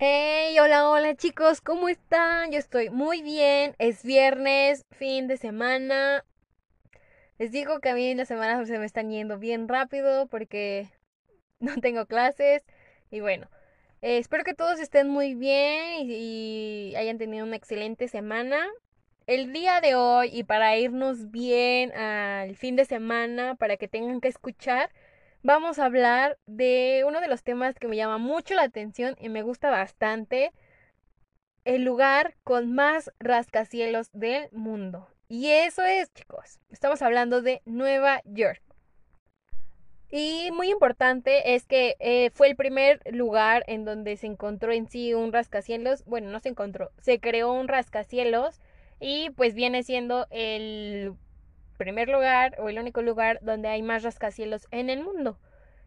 Hey, hola, hola chicos, ¿cómo están? Yo estoy muy bien. Es viernes, fin de semana. Les digo que a mí las semanas se me están yendo bien rápido porque no tengo clases. Y bueno, eh, espero que todos estén muy bien y hayan tenido una excelente semana. El día de hoy y para irnos bien al fin de semana, para que tengan que escuchar, vamos a hablar de uno de los temas que me llama mucho la atención y me gusta bastante, el lugar con más rascacielos del mundo. Y eso es, chicos, estamos hablando de Nueva York. Y muy importante es que eh, fue el primer lugar en donde se encontró en sí un rascacielos. Bueno, no se encontró, se creó un rascacielos y pues viene siendo el primer lugar o el único lugar donde hay más rascacielos en el mundo.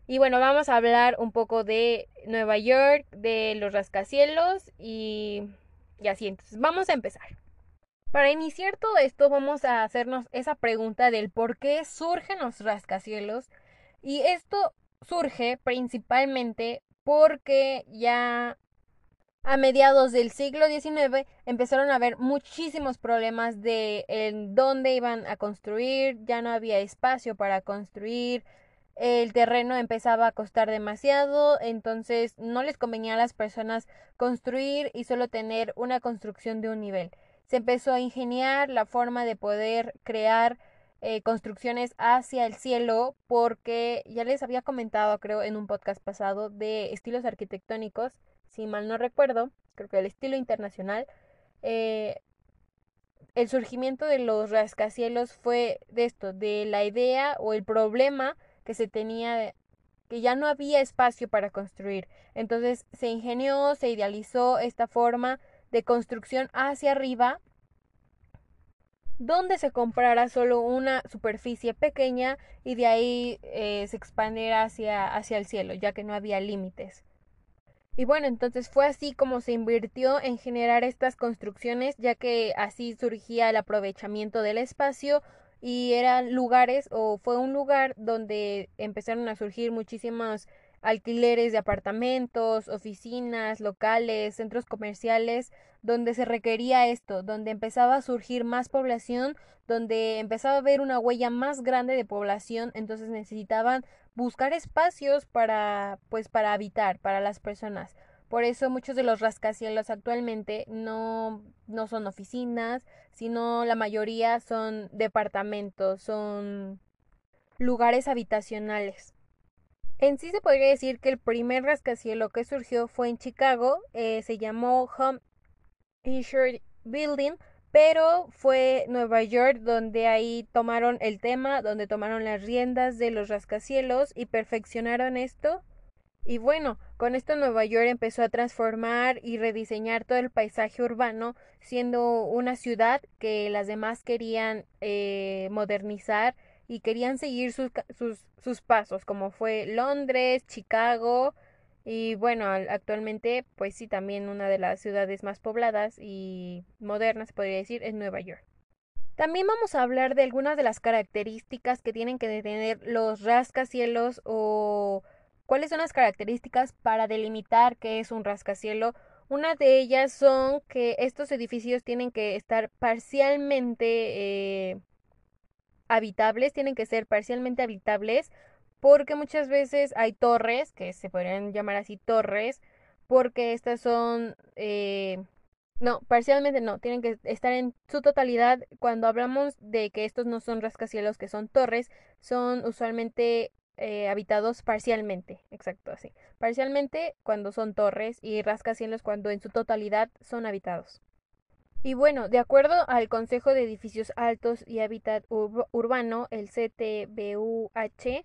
Y bueno, vamos a hablar un poco de Nueva York, de los rascacielos y, y así. Entonces, vamos a empezar. Para iniciar todo esto, vamos a hacernos esa pregunta del por qué surgen los rascacielos. Y esto surge principalmente porque ya a mediados del siglo XIX empezaron a haber muchísimos problemas de en dónde iban a construir, ya no había espacio para construir, el terreno empezaba a costar demasiado, entonces no les convenía a las personas construir y solo tener una construcción de un nivel. Se empezó a ingeniar la forma de poder crear eh, construcciones hacia el cielo porque ya les había comentado creo en un podcast pasado de estilos arquitectónicos si mal no recuerdo, creo que el estilo internacional, eh, el surgimiento de los rascacielos fue de esto, de la idea o el problema que se tenía que ya no había espacio para construir. Entonces se ingenió, se idealizó esta forma de construcción hacia arriba donde se comprara solo una superficie pequeña y de ahí eh, se expandiera hacia, hacia el cielo, ya que no había límites. Y bueno, entonces fue así como se invirtió en generar estas construcciones, ya que así surgía el aprovechamiento del espacio y eran lugares o fue un lugar donde empezaron a surgir muchísimos alquileres de apartamentos, oficinas, locales, centros comerciales, donde se requería esto, donde empezaba a surgir más población, donde empezaba a haber una huella más grande de población, entonces necesitaban buscar espacios para pues para habitar para las personas. Por eso muchos de los rascacielos actualmente no, no son oficinas, sino la mayoría son departamentos, son lugares habitacionales. En sí se podría decir que el primer rascacielos que surgió fue en Chicago, eh, se llamó Home Insured Building, pero fue Nueva York donde ahí tomaron el tema, donde tomaron las riendas de los rascacielos y perfeccionaron esto. Y bueno, con esto Nueva York empezó a transformar y rediseñar todo el paisaje urbano, siendo una ciudad que las demás querían eh, modernizar y querían seguir sus, sus, sus pasos, como fue Londres, Chicago, y bueno, actualmente, pues sí, también una de las ciudades más pobladas y modernas, podría decir, es Nueva York. También vamos a hablar de algunas de las características que tienen que tener los rascacielos o cuáles son las características para delimitar qué es un rascacielo. Una de ellas son que estos edificios tienen que estar parcialmente eh, habitables, tienen que ser parcialmente habitables, porque muchas veces hay torres, que se podrían llamar así torres, porque estas son... Eh, no, parcialmente no, tienen que estar en su totalidad. Cuando hablamos de que estos no son rascacielos, que son torres, son usualmente eh, habitados parcialmente, exacto, así. Parcialmente cuando son torres y rascacielos cuando en su totalidad son habitados. Y bueno, de acuerdo al Consejo de Edificios Altos y Hábitat Urbano, el CTBUH,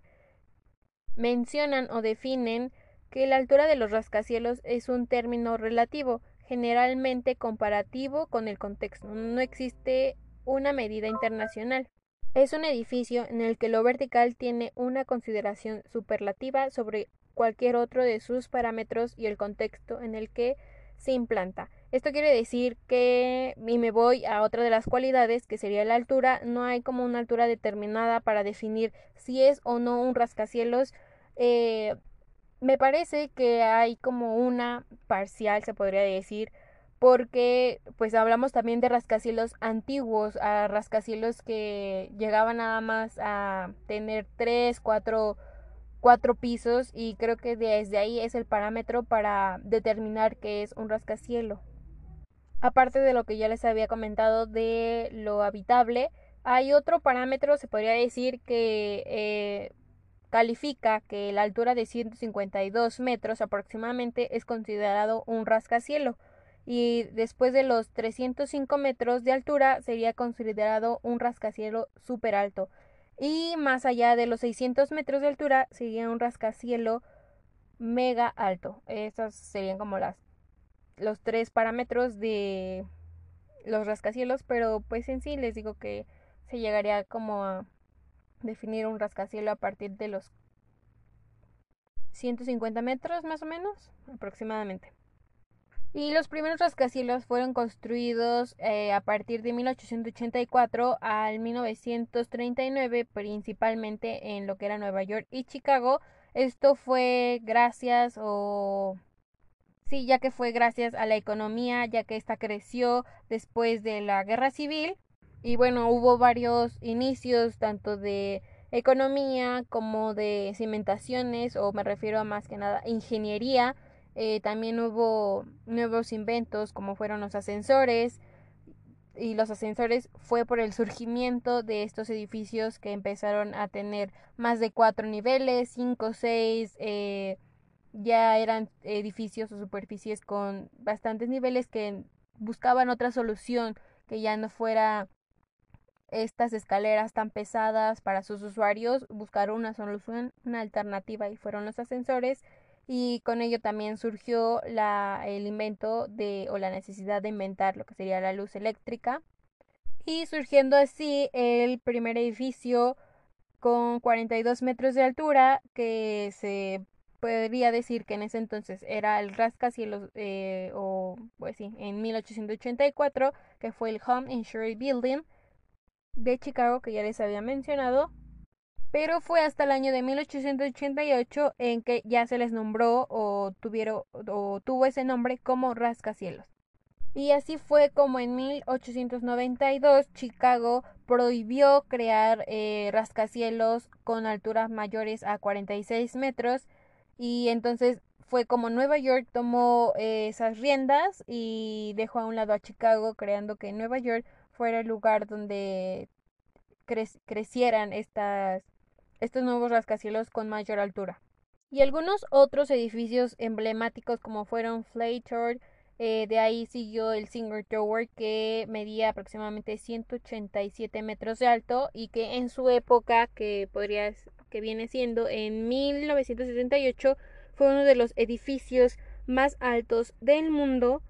mencionan o definen que la altura de los rascacielos es un término relativo, generalmente comparativo con el contexto. No existe una medida internacional. Es un edificio en el que lo vertical tiene una consideración superlativa sobre cualquier otro de sus parámetros y el contexto en el que se implanta. Esto quiere decir que, y me voy a otra de las cualidades, que sería la altura, no hay como una altura determinada para definir si es o no un rascacielos. Eh, me parece que hay como una parcial, se podría decir, porque pues hablamos también de rascacielos antiguos, a rascacielos que llegaban nada más a tener tres, cuatro, cuatro pisos y creo que desde ahí es el parámetro para determinar qué es un rascacielos. Aparte de lo que ya les había comentado de lo habitable, hay otro parámetro, se podría decir, que eh, califica que la altura de 152 metros aproximadamente es considerado un rascacielos y después de los 305 metros de altura sería considerado un rascacielos súper alto y más allá de los 600 metros de altura sería un rascacielos mega alto. Estos serían como las los tres parámetros de los rascacielos, pero pues en sí les digo que se llegaría como a definir un rascacielos a partir de los 150 metros más o menos aproximadamente. Y los primeros rascacielos fueron construidos eh, a partir de 1884 al 1939, principalmente en lo que era Nueva York y Chicago. Esto fue gracias o... Sí, ya que fue gracias a la economía, ya que esta creció después de la guerra civil y bueno, hubo varios inicios, tanto de economía como de cimentaciones, o me refiero a más que nada ingeniería. Eh, también hubo nuevos inventos como fueron los ascensores. Y los ascensores fue por el surgimiento de estos edificios que empezaron a tener más de cuatro niveles, cinco, seis, eh, ya eran edificios o superficies con bastantes niveles que buscaban otra solución que ya no fuera estas escaleras tan pesadas para sus usuarios, buscaron una solución, una alternativa y fueron los ascensores y con ello también surgió el invento de o la necesidad de inventar lo que sería la luz eléctrica y surgiendo así el primer edificio con 42 metros de altura que se podría decir que en ese entonces era el rascacielos eh, o pues sí en 1884 que fue el Home Insurance Building de Chicago que ya les había mencionado, pero fue hasta el año de 1888 en que ya se les nombró o tuvieron o tuvo ese nombre como rascacielos. Y así fue como en 1892 Chicago prohibió crear eh, rascacielos con alturas mayores a 46 metros y entonces fue como Nueva York tomó eh, esas riendas y dejó a un lado a Chicago creando que Nueva York fuera el lugar donde crecieran estos nuevos rascacielos con mayor altura. Y algunos otros edificios emblemáticos como fueron Flator, eh, de ahí siguió el Singer Tower que medía aproximadamente 187 metros de alto y que en su época, que podría que viene siendo en 1978, fue uno de los edificios más altos del mundo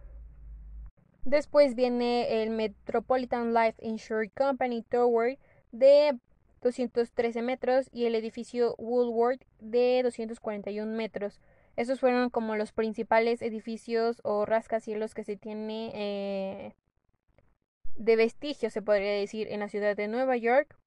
Después viene el Metropolitan Life Insurance Company Tower de 213 metros y el edificio Woolworth de 241 metros. Esos fueron como los principales edificios o rascacielos que se tiene eh, de vestigio, se podría decir, en la ciudad de Nueva York.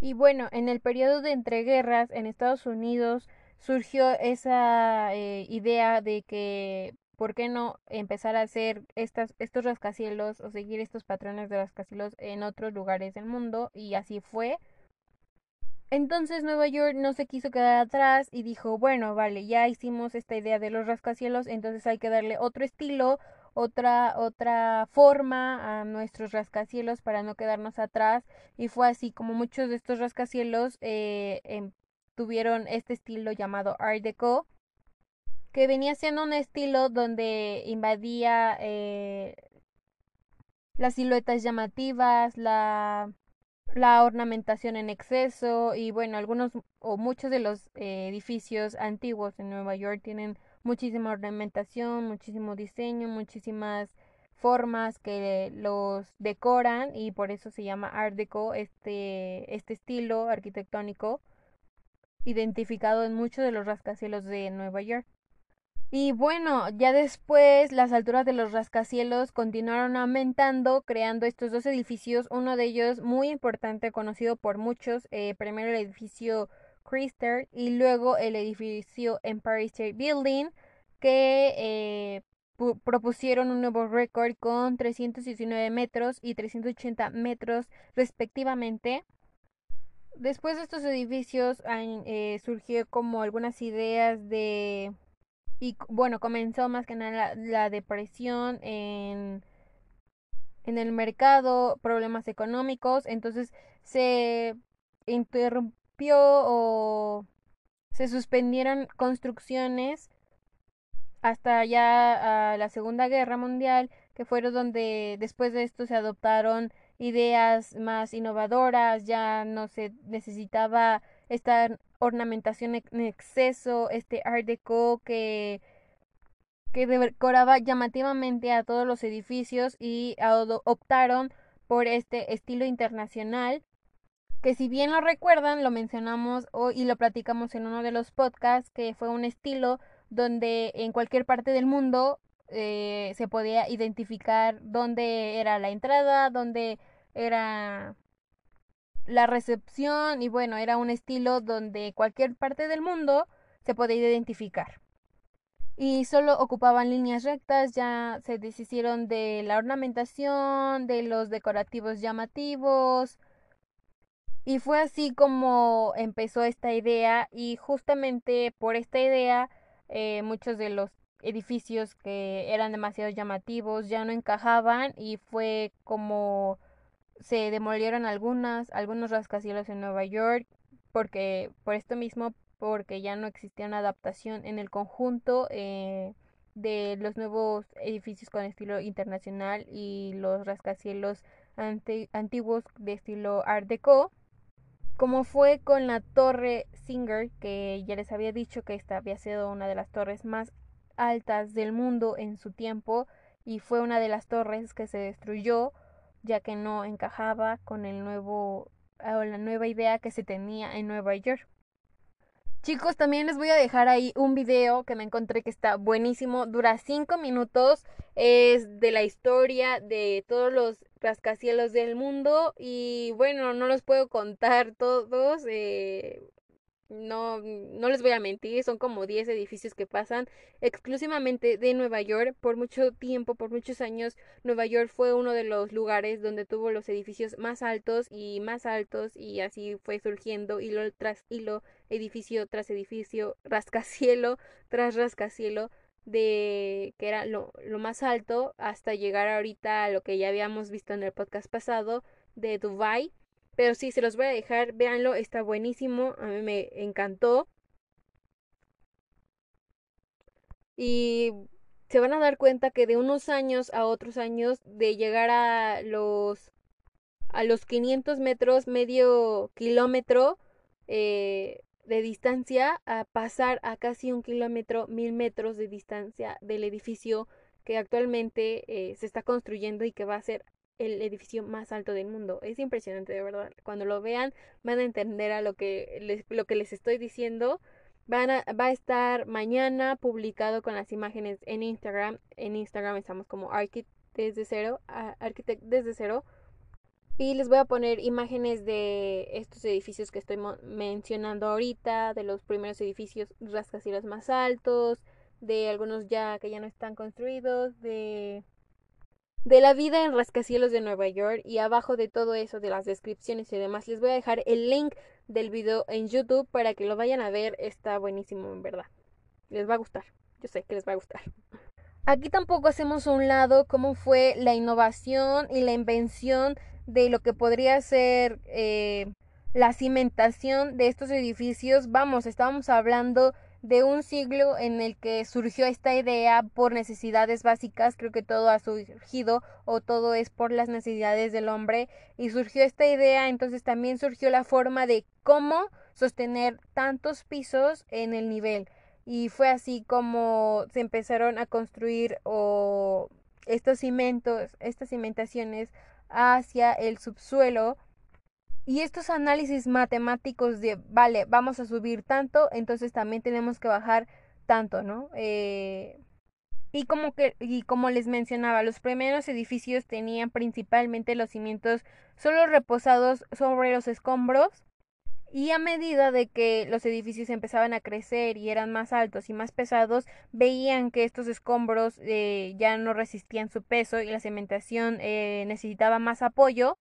Y bueno, en el periodo de entreguerras en Estados Unidos surgió esa eh, idea de que ¿por qué no empezar a hacer estos rascacielos o seguir estos patrones de rascacielos en otros lugares del mundo? Y así fue. Entonces Nueva York no se quiso quedar atrás y dijo, bueno, vale, ya hicimos esta idea de los rascacielos, entonces hay que darle otro estilo, otra, otra forma a nuestros rascacielos para no quedarnos atrás. Y fue así como muchos de estos rascacielos eh, em, tuvieron este estilo llamado Art Deco que venía siendo un estilo donde invadía eh, las siluetas llamativas, la, la ornamentación en exceso y bueno, algunos o muchos de los eh, edificios antiguos en Nueva York tienen muchísima ornamentación, muchísimo diseño, muchísimas formas que los decoran y por eso se llama Art Deco este, este estilo arquitectónico identificado en muchos de los rascacielos de Nueva York. Y bueno, ya después las alturas de los rascacielos continuaron aumentando, creando estos dos edificios, uno de ellos muy importante, conocido por muchos, eh, primero el edificio Christer y luego el edificio Empire State Building, que eh, propusieron un nuevo récord con 319 metros y 380 metros respectivamente. Después de estos edificios eh, surgió como algunas ideas de y bueno, comenzó más que nada la, depresión en, en el mercado, problemas económicos, entonces se interrumpió o se suspendieron construcciones hasta ya la Segunda Guerra Mundial, que fueron donde después de esto se adoptaron ideas más innovadoras, ya no se necesitaba esta ornamentación en exceso, este art deco que que decoraba llamativamente a todos los edificios y optaron por este estilo internacional que si bien lo recuerdan lo mencionamos hoy y lo platicamos en uno de los podcasts que fue un estilo donde en cualquier parte del mundo eh, se podía identificar dónde era la entrada, dónde era la recepción y bueno, era un estilo donde cualquier parte del mundo se podía identificar. Y solo ocupaban líneas rectas, ya se deshicieron de la ornamentación, de los decorativos llamativos. Y fue así como empezó esta idea y justamente por esta idea eh, muchos de los edificios que eran demasiado llamativos ya no encajaban y fue como se demolieron algunas, algunos rascacielos en Nueva York, porque por esto mismo, porque ya no existía una adaptación en el conjunto eh, de los nuevos edificios con estilo internacional y los rascacielos antiguos de estilo Art Deco, como fue con la torre Singer, que ya les había dicho que esta había sido una de las torres más altas del mundo en su tiempo y fue una de las torres que se destruyó ya que no encajaba con el nuevo o la nueva idea que se tenía en Nueva York. Chicos, también les voy a dejar ahí un video que me encontré que está buenísimo, dura 5 minutos, es de la historia de todos los rascacielos del mundo y bueno, no los puedo contar todos, eh, no, no les voy a mentir, son como 10 edificios que pasan exclusivamente de Nueva York. Por mucho tiempo, por muchos años, Nueva York fue uno de los lugares donde tuvo los edificios más altos y más altos y así fue surgiendo hilo tras hilo, edificio tras edificio, rascacielo tras rascacielo de que era lo, lo más alto hasta llegar ahorita a lo que ya habíamos visto en el podcast pasado de Dubai pero sí, se los voy a dejar, véanlo, está buenísimo, a mí me encantó. Y se van a dar cuenta que de unos años a otros años, de llegar a los a los 500 metros, medio kilómetro eh, de distancia, a pasar a casi un kilómetro, mil metros de distancia del edificio que actualmente eh, se está construyendo y que va a ser el edificio más alto del mundo. Es impresionante, de verdad. Cuando lo vean van a entender a lo que les, lo que les estoy diciendo. Van a, va a estar mañana publicado con las imágenes en Instagram. En Instagram estamos como Architect desde cero, Architect desde cero. Y les voy a poner imágenes de estos edificios que estoy mencionando ahorita, de los primeros edificios rascacielos más altos, de algunos ya que ya no están construidos, de de la vida en rascacielos de Nueva York y abajo de todo eso de las descripciones y demás les voy a dejar el link del video en YouTube para que lo vayan a ver, está buenísimo en verdad. Les va a gustar, yo sé que les va a gustar. Aquí tampoco hacemos a un lado cómo fue la innovación y la invención de lo que podría ser eh, la cimentación de estos edificios. Vamos, estábamos hablando de un siglo en el que surgió esta idea por necesidades básicas, creo que todo ha surgido o todo es por las necesidades del hombre y surgió esta idea, entonces también surgió la forma de cómo sostener tantos pisos en el nivel. y fue así como se empezaron a construir o estos cimentos, estas cimentaciones hacia el subsuelo y estos análisis matemáticos de, vale, vamos a subir tanto, entonces también tenemos que bajar tanto, ¿no? Eh, y como que y como les mencionaba, los primeros edificios tenían principalmente los cimientos solo reposados sobre los escombros y a medida de que los edificios empezaban a crecer y eran más altos y más pesados, veían que estos escombros eh, ya no resistían su peso y la cementación eh, necesitaba más apoyo.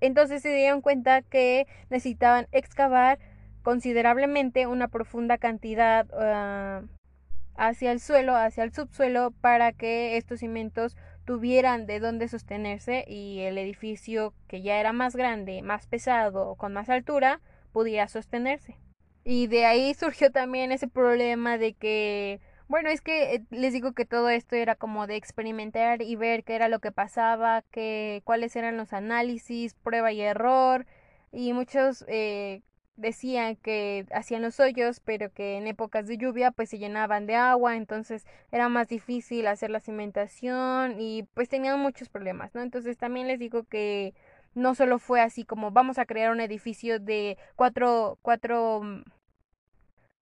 Entonces se dieron cuenta que necesitaban excavar considerablemente una profunda cantidad ah, hacia el suelo, hacia el subsuelo, para que estos cimientos tuvieran de dónde sostenerse y el edificio que ya era más grande, más pesado, con más altura, pudiera sostenerse. Y de ahí surgió también ese problema de que, bueno, es que eh, les digo que todo esto era como de experimentar y ver qué era lo que pasaba, que, cuáles eran los análisis, prueba y error, y muchos eh, decían que hacían los hoyos, pero que en épocas de lluvia pues se llenaban de agua, entonces era más difícil hacer la cimentación y pues tenían muchos problemas, ¿no? Entonces también les digo que no solo fue así como vamos a crear un edificio de cuatro, cuatro, mm,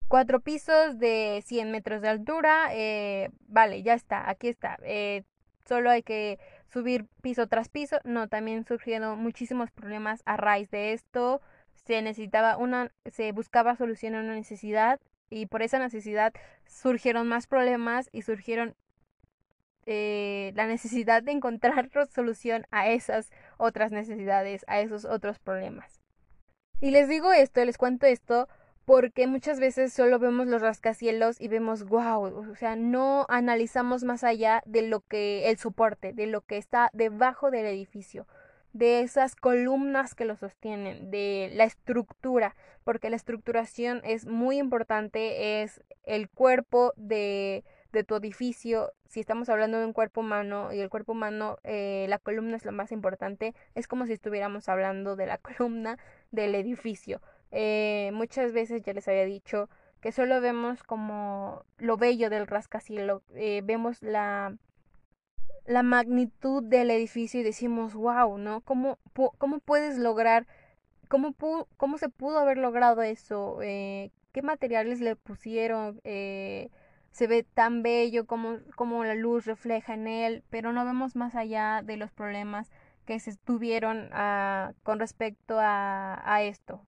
cuatro pisos de 100 metros de altura, eh, vale, ya está, aquí está, eh, solo hay que subir piso tras piso, no, también surgieron muchísimos problemas a raíz de esto, se necesitaba una, se buscaba solución a una necesidad y por esa necesidad surgieron más problemas y surgieron eh, la necesidad de encontrar solución a esas otras necesidades, a esos otros problemas. Y les digo esto, les cuento esto, porque muchas veces solo vemos los rascacielos y vemos wow, o sea, no analizamos más allá de lo que el soporte, de lo que está debajo del edificio de esas columnas que lo sostienen, de la estructura, porque la estructuración es muy importante, es el cuerpo de, de tu edificio. Si estamos hablando de un cuerpo humano y el cuerpo humano, eh, la columna es lo más importante, es como si estuviéramos hablando de la columna del edificio. Eh, muchas veces ya les había dicho que solo vemos como lo bello del rascacielos, eh, vemos la la magnitud del edificio y decimos, wow, ¿no? ¿Cómo, cómo puedes lograr, cómo, cómo se pudo haber logrado eso? Eh, ¿Qué materiales le pusieron? Eh, se ve tan bello como, como la luz refleja en él, pero no vemos más allá de los problemas que se tuvieron ah, con respecto a, a esto.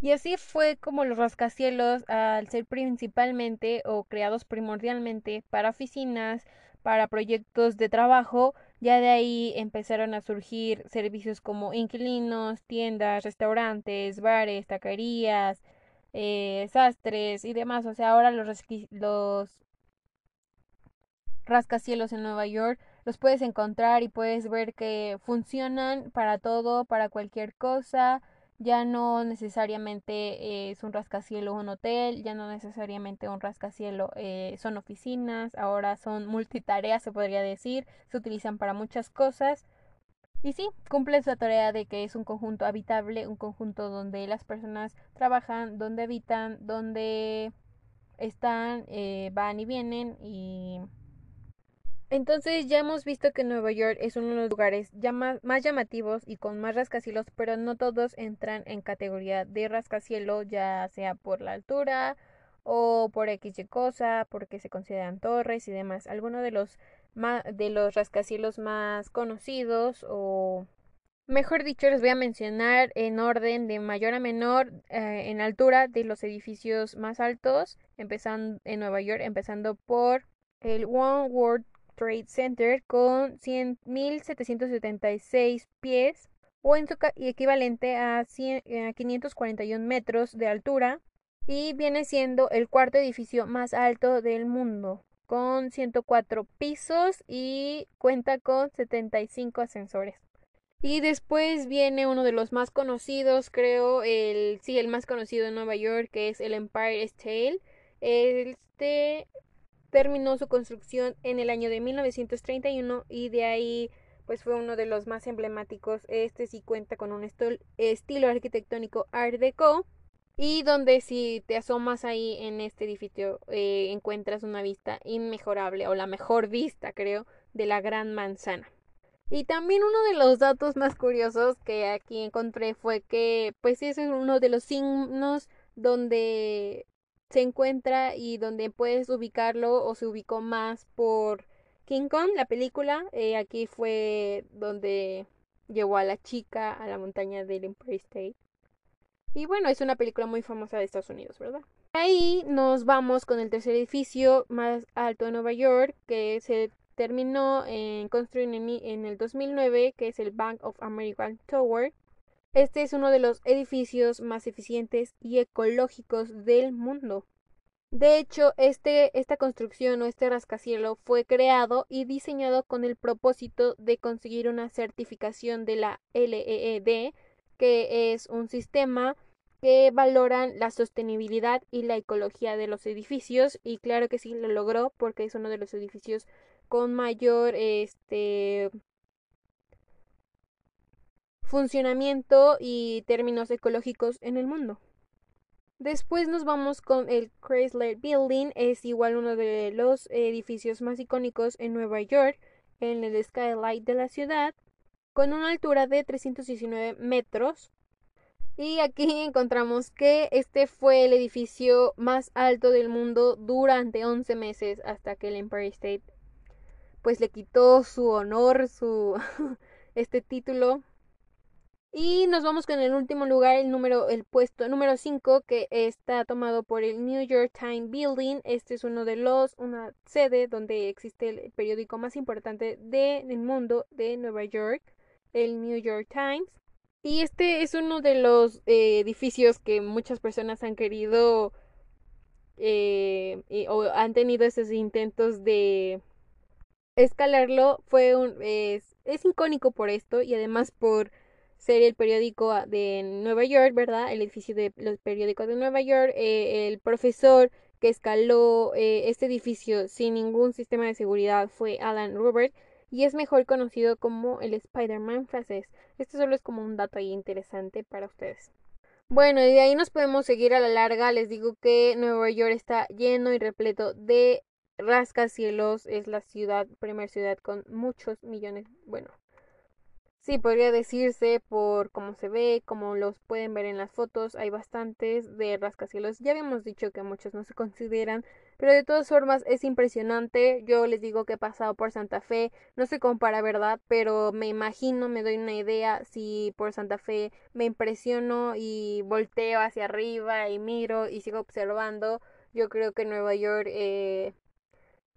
Y así fue como los rascacielos, al ser principalmente o creados primordialmente para oficinas, para proyectos de trabajo, ya de ahí empezaron a surgir servicios como inquilinos, tiendas, restaurantes, bares, taquerías, eh, sastres y demás. O sea, ahora los, los rascacielos en Nueva York los puedes encontrar y puedes ver que funcionan para todo, para cualquier cosa ya no necesariamente es un rascacielos un hotel, ya no necesariamente un rascacielos eh, son oficinas, ahora son multitareas se podría decir, se utilizan para muchas cosas. Y sí, cumple esa tarea de que es un conjunto habitable, un conjunto donde las personas trabajan, donde habitan, donde están, eh, van y vienen y entonces ya hemos visto que Nueva York es uno de los lugares más llamativos y con más rascacielos, pero no todos entran en categoría de rascacielos, ya sea por la altura o por X cosa, porque se consideran torres y demás. Algunos de los de los rascacielos más conocidos o mejor dicho les voy a mencionar en orden de mayor a menor eh, en altura de los edificios más altos, empezando en Nueva York, empezando por el One World Trade Center con 100.776 pies o en su equivalente a, 541 metros de altura y viene siendo el cuarto edificio más alto del mundo con 104 pisos y cuenta con 75 ascensores. Y después viene uno de los más conocidos, creo, el sí, el más conocido en Nueva York, que es el Empire State. Este terminó su construcción en el año de 1931 y de ahí pues fue uno de los más emblemáticos. Este sí cuenta con un estilo arquitectónico Art Deco y donde si te asomas ahí en este edificio eh, encuentras una vista inmejorable o la mejor vista creo de la Gran Manzana. Y también uno de los datos más curiosos que aquí encontré fue que pues ese es uno de los signos donde se encuentra y donde puedes ubicarlo o se ubicó más por King Kong, la película. Eh, aquí fue donde llevó a la chica a la montaña del Empire State. Y bueno, es una película muy famosa de Estados Unidos, ¿verdad? Ahí nos vamos con el tercer edificio más alto de Nueva York, que se terminó en construir en el 2009, que es el Bank of America Tower. Este es uno de los edificios más eficientes y ecológicos del mundo. De hecho, este, esta construcción o este rascacielos fue creado y diseñado con el propósito de conseguir una certificación de la LEED, que es un sistema que valoran la sostenibilidad y la ecología de los edificios y claro que sí lo logró porque es uno de los edificios con mayor este funcionamiento y términos ecológicos en el mundo. Después nos vamos con el Chrysler Building, es igual uno de los edificios más icónicos en Nueva York, en el skylight de la ciudad, con una altura de 319 metros. Y aquí encontramos que este fue el edificio más alto del mundo durante 11 meses hasta que el Empire State pues le quitó su honor, su este título. Y nos vamos con el último lugar, el número el puesto número 5 que está tomado por el New York Times Building. Este es uno de los una sede donde existe el periódico más importante del mundo de Nueva York, el New York Times. Y este es uno de los eh, edificios que muchas personas han querido eh, o han tenido esos intentos de escalarlo fue un es, es icónico por esto y además por ser el periódico de Nueva York, ¿verdad? El edificio de los periódicos de Nueva York, eh, el profesor que escaló eh, este edificio sin ningún sistema de seguridad fue Alan Robert y es mejor conocido como el Spider-Man francés. Esto solo es como un dato ahí interesante para ustedes. Bueno, y de ahí nos podemos seguir a la larga. Les digo que Nueva York está lleno y repleto de rascacielos es la ciudad, primera ciudad con muchos millones, bueno, sí, podría decirse por cómo se ve, como los pueden ver en las fotos, hay bastantes de rascacielos. Ya habíamos dicho que muchos no se consideran, pero de todas formas es impresionante. Yo les digo que he pasado por Santa Fe, no se compara, ¿verdad? Pero me imagino, me doy una idea si por Santa Fe me impresiono y volteo hacia arriba y miro y sigo observando. Yo creo que Nueva York eh,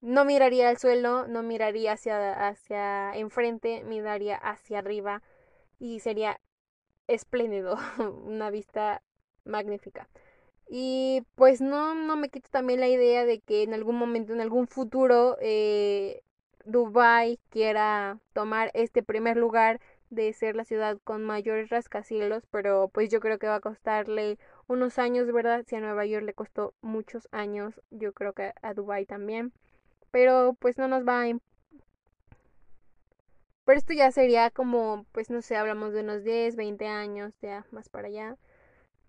no miraría al suelo, no miraría hacia, hacia enfrente, miraría hacia arriba y sería espléndido, una vista magnífica. Y pues no, no me quito también la idea de que en algún momento, en algún futuro, eh, Dubai quiera tomar este primer lugar de ser la ciudad con mayores rascacielos, pero pues yo creo que va a costarle unos años, ¿verdad? Si a Nueva York le costó muchos años, yo creo que a Dubai también pero pues no nos va a... Pero esto ya sería como, pues no sé, hablamos de unos 10, 20 años, ya más para allá.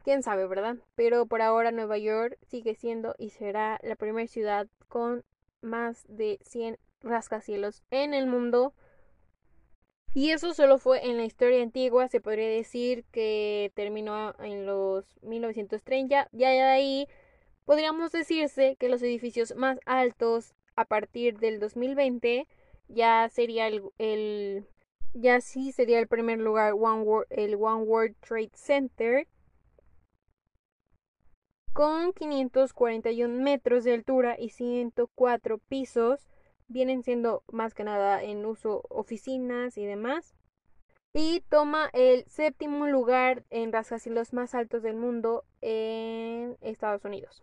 Quién sabe, ¿verdad? Pero por ahora Nueva York sigue siendo y será la primera ciudad con más de 100 rascacielos en el mundo. Y eso solo fue en la historia antigua, se podría decir que terminó en los 1930. Ya de ahí podríamos decirse que los edificios más altos a partir del 2020 ya sería el, ya sí sería el primer lugar el One World Trade Center con 541 metros de altura y 104 pisos vienen siendo más que nada en uso oficinas y demás y toma el séptimo lugar en rascacielos más altos del mundo en Estados Unidos.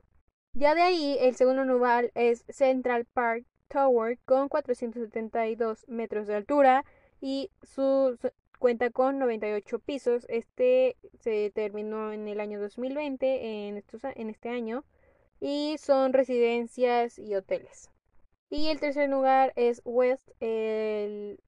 Ya de ahí, el segundo lugar es Central Park Tower con 472 metros de altura y su, cuenta con 98 pisos. Este se terminó en el año 2020, en, en este año, y son residencias y hoteles. Y el tercer lugar es West, el,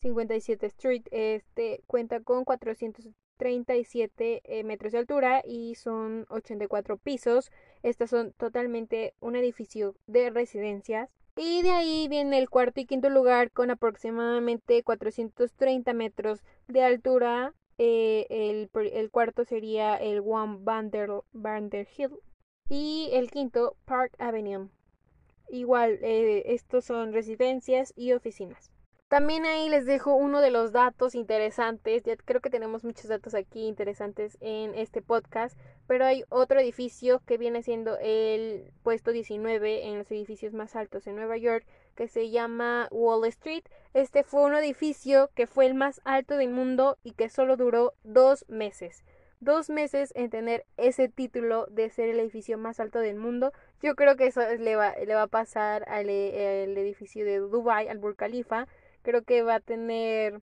57 Street. Este cuenta con 437 eh, metros de altura y son 84 pisos. Estas son totalmente un edificio de residencias. Y de ahí viene el cuarto y quinto lugar con aproximadamente 430 metros de altura. Eh, el, cuarto sería el One Bander, Hill. Y el quinto, Park Avenue. Igual, eh, estos son residencias y oficinas. También ahí les dejo uno de los datos interesantes. Ya creo que tenemos muchos datos aquí interesantes en este podcast. Pero hay otro edificio que viene siendo el puesto 19 en los edificios más altos en Nueva York, que se llama Wall Street. Este fue un edificio que fue el más alto del mundo y que solo duró dos meses dos meses en tener ese título de ser el edificio más alto del mundo. Yo creo que eso le va, le va a pasar al, eh, edificio de Dubai, al Burj Khalifa. Creo que va a tener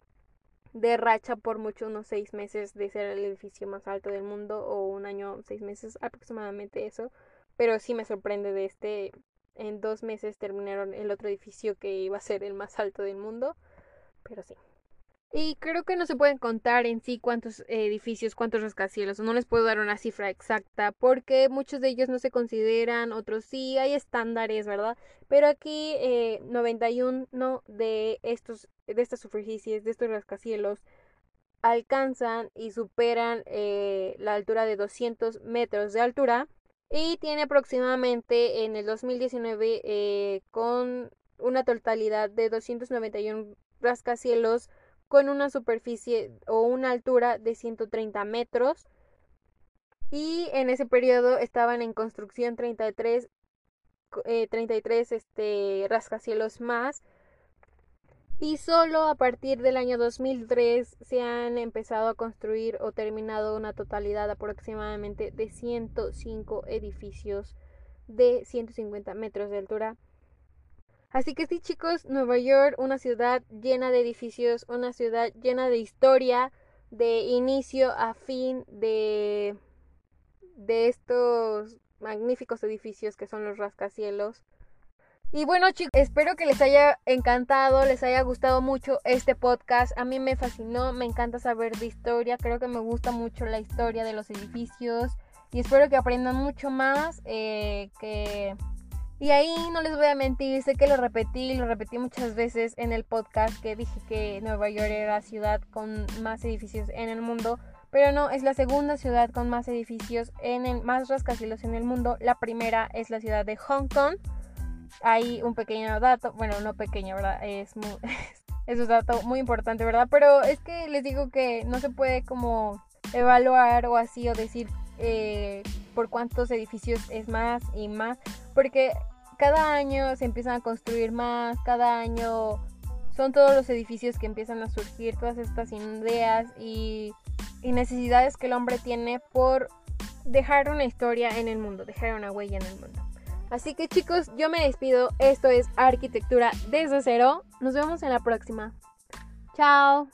de racha por mucho unos seis meses de ser el edificio más alto del mundo o un año, seis meses aproximadamente eso. Pero sí me sorprende de este. En dos meses terminaron el otro edificio que iba a ser el más alto del mundo. Pero sí. Y creo que no se pueden contar en sí cuántos edificios, cuántos rascacielos. No les puedo dar una cifra exacta porque muchos de ellos no se consideran, otros sí, hay estándares, ¿verdad? Pero aquí eh, 91 de, estos, de estas superficies, de estos rascacielos, alcanzan y superan eh, la altura de 200 metros de altura y tiene aproximadamente en el 2019 eh, con una totalidad de 291 rascacielos con una superficie o una altura de 130 metros. Y en ese periodo estaban en construcción 33, 33 eh, este, rascacielos más. Y solo a partir del año 2003 se han empezado a construir o terminado una totalidad aproximadamente de 105 edificios de 150 metros de altura Así que sí, chicos, Nueva York, una ciudad llena de edificios, una ciudad llena de historia, de inicio a fin de, de estos magníficos edificios que son los rascacielos. Y bueno chicos, espero que les haya encantado, les haya gustado mucho este podcast. A mí me fascinó, me encanta saber de historia, creo que me gusta mucho la historia de los edificios y espero que aprendan mucho más, eh, que y ahí no les voy a mentir, sé que lo repetí, lo repetí muchas veces en el podcast que dije que Nueva York era la ciudad con más edificios en el mundo, pero no, es la segunda ciudad con más edificios en el más rascacielos en el mundo. La primera es la ciudad de Hong Kong. Hay un pequeño dato, bueno, no pequeño, ¿verdad? Es es un dato muy importante, ¿verdad? Pero es que les digo que no se puede como evaluar o así o decir eh, por cuántos edificios es más y más, porque cada año se empiezan a construir más, cada año son todos los edificios que empiezan a surgir, todas estas ideas y, y necesidades que el hombre tiene por dejar una historia en el mundo, dejar una huella en el mundo. Así que chicos, yo me despido. Esto es Arquitectura desde cero. Nos vemos en la próxima. Chao.